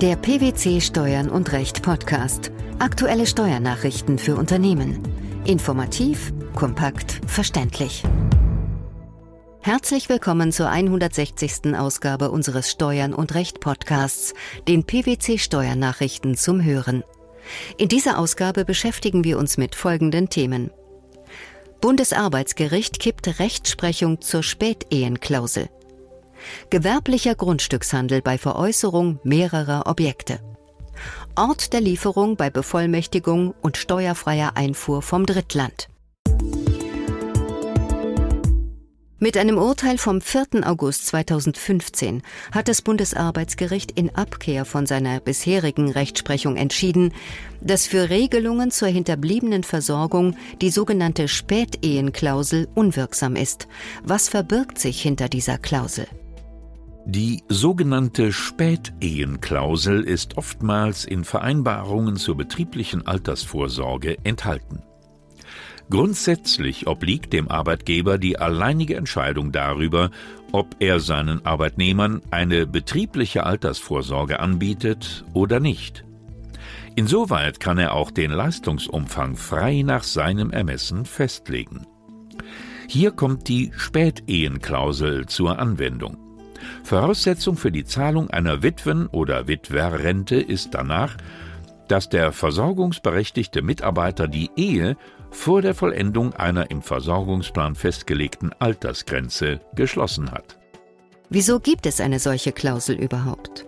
Der PwC Steuern und Recht Podcast. Aktuelle Steuernachrichten für Unternehmen. Informativ, kompakt, verständlich. Herzlich willkommen zur 160. Ausgabe unseres Steuern und Recht Podcasts, den PwC Steuernachrichten zum Hören. In dieser Ausgabe beschäftigen wir uns mit folgenden Themen. Bundesarbeitsgericht kippt Rechtsprechung zur Spätehenklausel. Gewerblicher Grundstückshandel bei Veräußerung mehrerer Objekte. Ort der Lieferung bei Bevollmächtigung und steuerfreier Einfuhr vom Drittland. Mit einem Urteil vom 4. August 2015 hat das Bundesarbeitsgericht in Abkehr von seiner bisherigen Rechtsprechung entschieden, dass für Regelungen zur hinterbliebenen Versorgung die sogenannte Spätehenklausel unwirksam ist. Was verbirgt sich hinter dieser Klausel? Die sogenannte Spätehenklausel ist oftmals in Vereinbarungen zur betrieblichen Altersvorsorge enthalten. Grundsätzlich obliegt dem Arbeitgeber die alleinige Entscheidung darüber, ob er seinen Arbeitnehmern eine betriebliche Altersvorsorge anbietet oder nicht. Insoweit kann er auch den Leistungsumfang frei nach seinem Ermessen festlegen. Hier kommt die Spätehenklausel zur Anwendung. Voraussetzung für die Zahlung einer Witwen- oder Witwerrente ist danach, dass der versorgungsberechtigte Mitarbeiter die Ehe vor der Vollendung einer im Versorgungsplan festgelegten Altersgrenze geschlossen hat. Wieso gibt es eine solche Klausel überhaupt?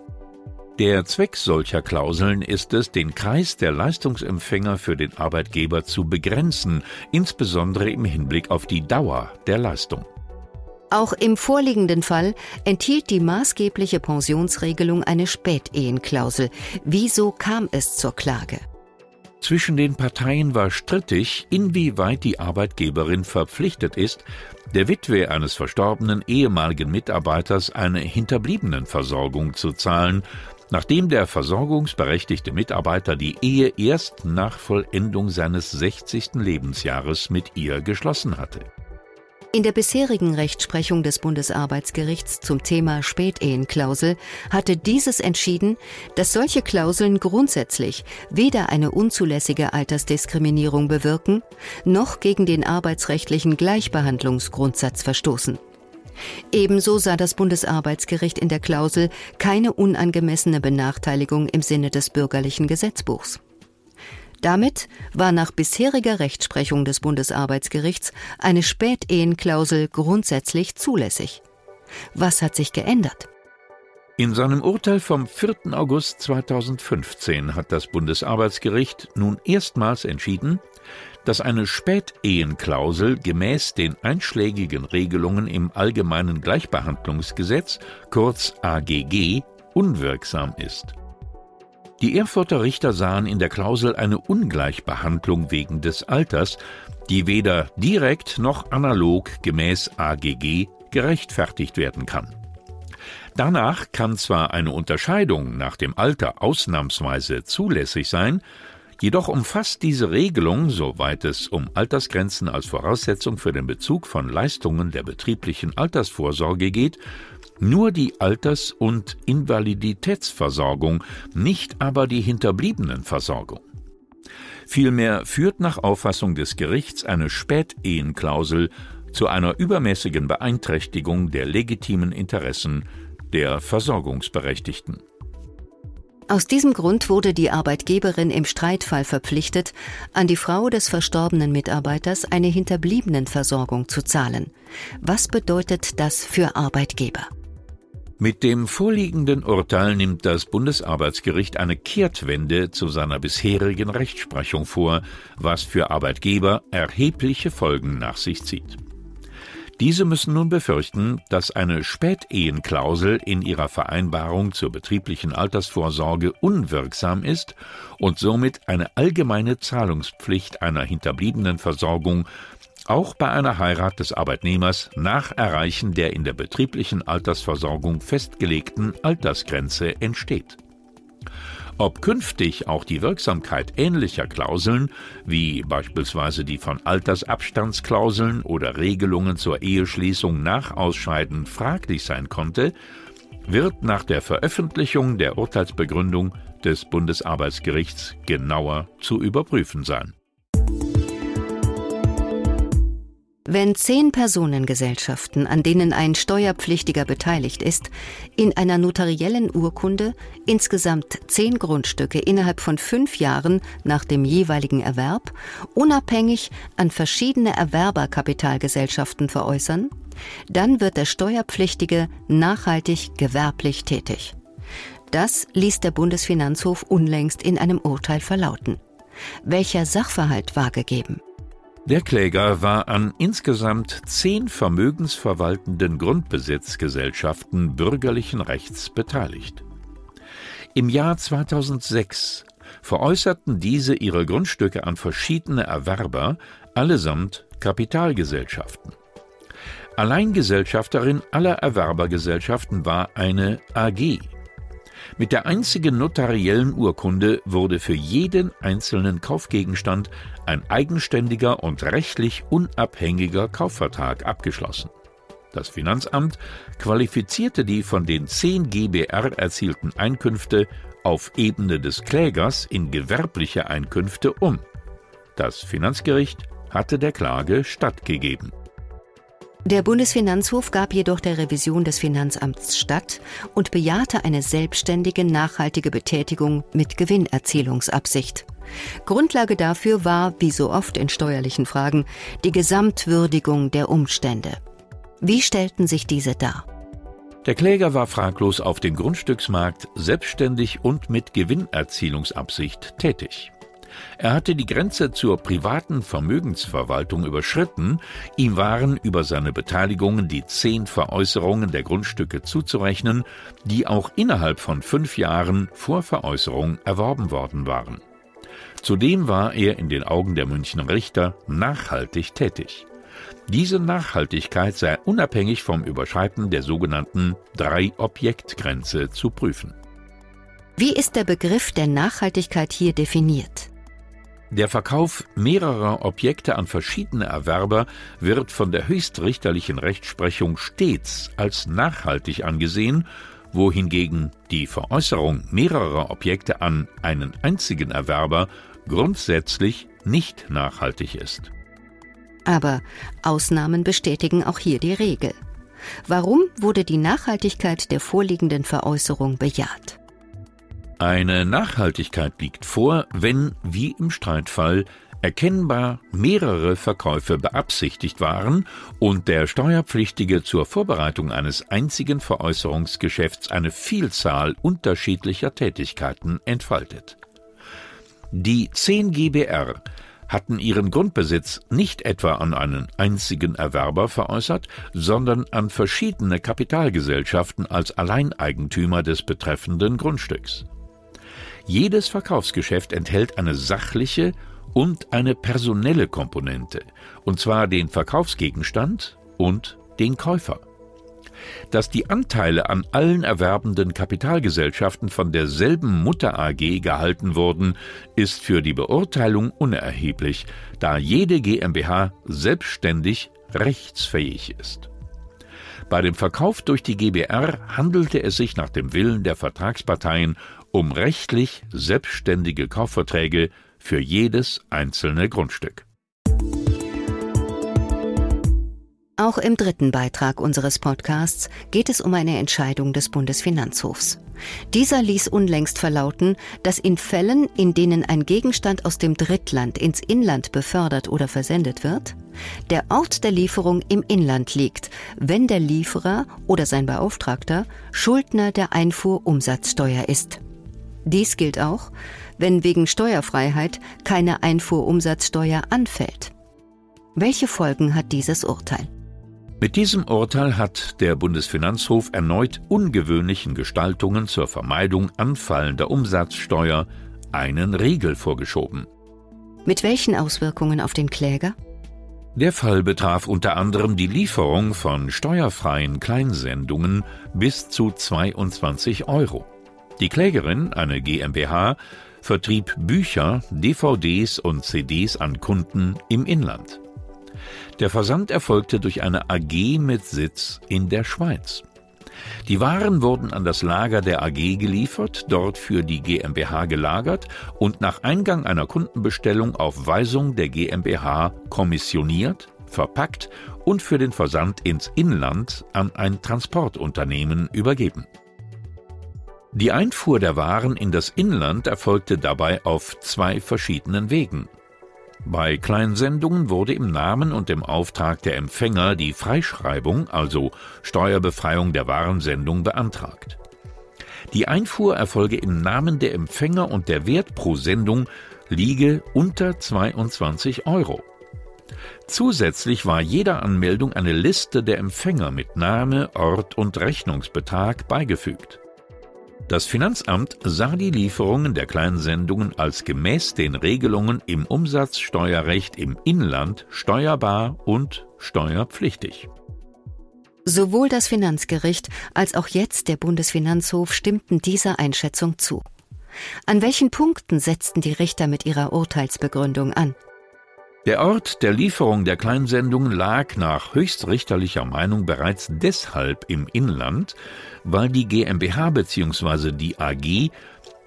Der Zweck solcher Klauseln ist es, den Kreis der Leistungsempfänger für den Arbeitgeber zu begrenzen, insbesondere im Hinblick auf die Dauer der Leistung. Auch im vorliegenden Fall enthielt die maßgebliche Pensionsregelung eine Spätehenklausel. Wieso kam es zur Klage? Zwischen den Parteien war strittig, inwieweit die Arbeitgeberin verpflichtet ist, der Witwe eines verstorbenen ehemaligen Mitarbeiters eine Hinterbliebenenversorgung zu zahlen, nachdem der versorgungsberechtigte Mitarbeiter die Ehe erst nach Vollendung seines 60. Lebensjahres mit ihr geschlossen hatte. In der bisherigen Rechtsprechung des Bundesarbeitsgerichts zum Thema Spätehenklausel hatte dieses entschieden, dass solche Klauseln grundsätzlich weder eine unzulässige Altersdiskriminierung bewirken, noch gegen den arbeitsrechtlichen Gleichbehandlungsgrundsatz verstoßen. Ebenso sah das Bundesarbeitsgericht in der Klausel keine unangemessene Benachteiligung im Sinne des bürgerlichen Gesetzbuchs. Damit war nach bisheriger Rechtsprechung des Bundesarbeitsgerichts eine Spätehenklausel grundsätzlich zulässig. Was hat sich geändert? In seinem Urteil vom 4. August 2015 hat das Bundesarbeitsgericht nun erstmals entschieden, dass eine Spätehenklausel gemäß den einschlägigen Regelungen im Allgemeinen Gleichbehandlungsgesetz, kurz AGG, unwirksam ist. Die Erfurter Richter sahen in der Klausel eine Ungleichbehandlung wegen des Alters, die weder direkt noch analog gemäß AGG gerechtfertigt werden kann. Danach kann zwar eine Unterscheidung nach dem Alter ausnahmsweise zulässig sein, jedoch umfasst diese Regelung, soweit es um Altersgrenzen als Voraussetzung für den Bezug von Leistungen der betrieblichen Altersvorsorge geht, nur die Alters- und Invaliditätsversorgung, nicht aber die Hinterbliebenenversorgung. Vielmehr führt nach Auffassung des Gerichts eine Spätehenklausel zu einer übermäßigen Beeinträchtigung der legitimen Interessen der Versorgungsberechtigten. Aus diesem Grund wurde die Arbeitgeberin im Streitfall verpflichtet, an die Frau des verstorbenen Mitarbeiters eine Hinterbliebenenversorgung zu zahlen. Was bedeutet das für Arbeitgeber? Mit dem vorliegenden Urteil nimmt das Bundesarbeitsgericht eine Kehrtwende zu seiner bisherigen Rechtsprechung vor, was für Arbeitgeber erhebliche Folgen nach sich zieht. Diese müssen nun befürchten, dass eine Spätehenklausel in ihrer Vereinbarung zur betrieblichen Altersvorsorge unwirksam ist und somit eine allgemeine Zahlungspflicht einer hinterbliebenen Versorgung auch bei einer Heirat des Arbeitnehmers nach Erreichen der in der betrieblichen Altersversorgung festgelegten Altersgrenze entsteht. Ob künftig auch die Wirksamkeit ähnlicher Klauseln, wie beispielsweise die von Altersabstandsklauseln oder Regelungen zur Eheschließung nach Ausscheiden fraglich sein konnte, wird nach der Veröffentlichung der Urteilsbegründung des Bundesarbeitsgerichts genauer zu überprüfen sein. Wenn zehn Personengesellschaften, an denen ein Steuerpflichtiger beteiligt ist, in einer notariellen Urkunde insgesamt zehn Grundstücke innerhalb von fünf Jahren nach dem jeweiligen Erwerb unabhängig an verschiedene Erwerberkapitalgesellschaften veräußern, dann wird der Steuerpflichtige nachhaltig gewerblich tätig. Das ließ der Bundesfinanzhof unlängst in einem Urteil verlauten. Welcher Sachverhalt war gegeben? Der Kläger war an insgesamt zehn vermögensverwaltenden Grundbesitzgesellschaften bürgerlichen Rechts beteiligt. Im Jahr 2006 veräußerten diese ihre Grundstücke an verschiedene Erwerber, allesamt Kapitalgesellschaften. Alleingesellschafterin aller Erwerbergesellschaften war eine AG, mit der einzigen notariellen Urkunde wurde für jeden einzelnen Kaufgegenstand ein eigenständiger und rechtlich unabhängiger Kaufvertrag abgeschlossen. Das Finanzamt qualifizierte die von den 10 GBR erzielten Einkünfte auf Ebene des Klägers in gewerbliche Einkünfte um. Das Finanzgericht hatte der Klage stattgegeben. Der Bundesfinanzhof gab jedoch der Revision des Finanzamts statt und bejahte eine selbstständige, nachhaltige Betätigung mit Gewinnerzielungsabsicht. Grundlage dafür war, wie so oft in steuerlichen Fragen, die Gesamtwürdigung der Umstände. Wie stellten sich diese dar? Der Kläger war fraglos auf dem Grundstücksmarkt selbstständig und mit Gewinnerzielungsabsicht tätig. Er hatte die Grenze zur privaten Vermögensverwaltung überschritten, ihm waren über seine Beteiligungen die zehn Veräußerungen der Grundstücke zuzurechnen, die auch innerhalb von fünf Jahren vor Veräußerung erworben worden waren. Zudem war er in den Augen der Münchner Richter nachhaltig tätig. Diese Nachhaltigkeit sei unabhängig vom Überschreiten der sogenannten Drei-Objekt-Grenze zu prüfen. Wie ist der Begriff der Nachhaltigkeit hier definiert? Der Verkauf mehrerer Objekte an verschiedene Erwerber wird von der höchstrichterlichen Rechtsprechung stets als nachhaltig angesehen, wohingegen die Veräußerung mehrerer Objekte an einen einzigen Erwerber grundsätzlich nicht nachhaltig ist. Aber Ausnahmen bestätigen auch hier die Regel. Warum wurde die Nachhaltigkeit der vorliegenden Veräußerung bejaht? Eine Nachhaltigkeit liegt vor, wenn, wie im Streitfall, erkennbar mehrere Verkäufe beabsichtigt waren und der Steuerpflichtige zur Vorbereitung eines einzigen Veräußerungsgeschäfts eine Vielzahl unterschiedlicher Tätigkeiten entfaltet. Die 10 GBR hatten ihren Grundbesitz nicht etwa an einen einzigen Erwerber veräußert, sondern an verschiedene Kapitalgesellschaften als Alleineigentümer des betreffenden Grundstücks. Jedes Verkaufsgeschäft enthält eine sachliche und eine personelle Komponente, und zwar den Verkaufsgegenstand und den Käufer. Dass die Anteile an allen erwerbenden Kapitalgesellschaften von derselben Mutter AG gehalten wurden, ist für die Beurteilung unerheblich, da jede GmbH selbstständig rechtsfähig ist. Bei dem Verkauf durch die GBR handelte es sich nach dem Willen der Vertragsparteien um rechtlich selbstständige Kaufverträge für jedes einzelne Grundstück. Auch im dritten Beitrag unseres Podcasts geht es um eine Entscheidung des Bundesfinanzhofs. Dieser ließ unlängst verlauten, dass in Fällen, in denen ein Gegenstand aus dem Drittland ins Inland befördert oder versendet wird, der Ort der Lieferung im Inland liegt, wenn der Lieferer oder sein Beauftragter Schuldner der Einfuhrumsatzsteuer ist. Dies gilt auch, wenn wegen Steuerfreiheit keine Einfuhrumsatzsteuer anfällt. Welche Folgen hat dieses Urteil? Mit diesem Urteil hat der Bundesfinanzhof erneut ungewöhnlichen Gestaltungen zur Vermeidung anfallender Umsatzsteuer einen Riegel vorgeschoben. Mit welchen Auswirkungen auf den Kläger? Der Fall betraf unter anderem die Lieferung von steuerfreien Kleinsendungen bis zu 22 Euro. Die Klägerin, eine GmbH, vertrieb Bücher, DVDs und CDs an Kunden im Inland. Der Versand erfolgte durch eine AG mit Sitz in der Schweiz. Die Waren wurden an das Lager der AG geliefert, dort für die GmbH gelagert und nach Eingang einer Kundenbestellung auf Weisung der GmbH kommissioniert, verpackt und für den Versand ins Inland an ein Transportunternehmen übergeben. Die Einfuhr der Waren in das Inland erfolgte dabei auf zwei verschiedenen Wegen. Bei Kleinsendungen wurde im Namen und im Auftrag der Empfänger die Freischreibung, also Steuerbefreiung der Warensendung, beantragt. Die Einfuhr erfolge im Namen der Empfänger und der Wert pro Sendung liege unter 22 Euro. Zusätzlich war jeder Anmeldung eine Liste der Empfänger mit Name, Ort und Rechnungsbetrag beigefügt. Das Finanzamt sah die Lieferungen der Kleinsendungen als gemäß den Regelungen im Umsatzsteuerrecht im Inland steuerbar und steuerpflichtig. Sowohl das Finanzgericht als auch jetzt der Bundesfinanzhof stimmten dieser Einschätzung zu. An welchen Punkten setzten die Richter mit ihrer Urteilsbegründung an? Der Ort der Lieferung der Kleinsendungen lag nach höchstrichterlicher Meinung bereits deshalb im Inland, weil die GmbH bzw. die AG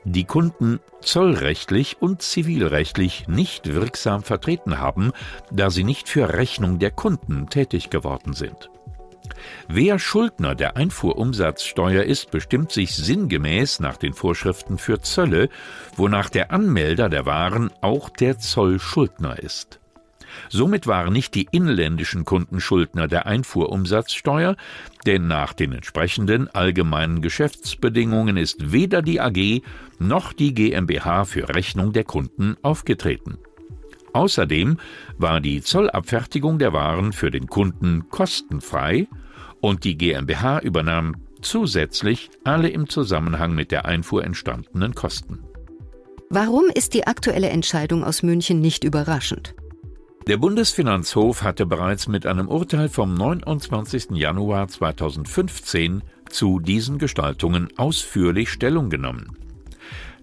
die Kunden zollrechtlich und zivilrechtlich nicht wirksam vertreten haben, da sie nicht für Rechnung der Kunden tätig geworden sind. Wer Schuldner der Einfuhrumsatzsteuer ist, bestimmt sich sinngemäß nach den Vorschriften für Zölle, wonach der Anmelder der Waren auch der Zollschuldner ist. Somit waren nicht die inländischen Kunden Schuldner der Einfuhrumsatzsteuer, denn nach den entsprechenden allgemeinen Geschäftsbedingungen ist weder die AG noch die GmbH für Rechnung der Kunden aufgetreten. Außerdem war die Zollabfertigung der Waren für den Kunden kostenfrei und die GmbH übernahm zusätzlich alle im Zusammenhang mit der Einfuhr entstandenen Kosten. Warum ist die aktuelle Entscheidung aus München nicht überraschend? Der Bundesfinanzhof hatte bereits mit einem Urteil vom 29. Januar 2015 zu diesen Gestaltungen ausführlich Stellung genommen.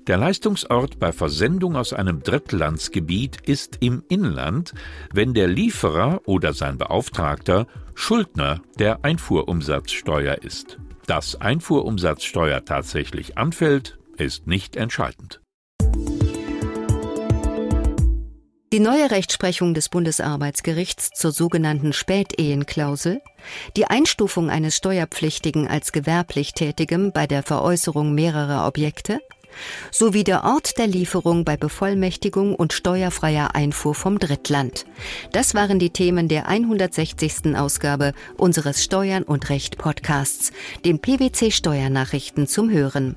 Der Leistungsort bei Versendung aus einem Drittlandsgebiet ist im Inland, wenn der Lieferer oder sein Beauftragter Schuldner der Einfuhrumsatzsteuer ist. Dass Einfuhrumsatzsteuer tatsächlich anfällt, ist nicht entscheidend. Die neue Rechtsprechung des Bundesarbeitsgerichts zur sogenannten Spätehenklausel, die Einstufung eines Steuerpflichtigen als gewerblich Tätigem bei der Veräußerung mehrerer Objekte sowie der Ort der Lieferung bei Bevollmächtigung und steuerfreier Einfuhr vom Drittland. Das waren die Themen der 160. Ausgabe unseres Steuern und Recht Podcasts, den PwC Steuernachrichten zum Hören.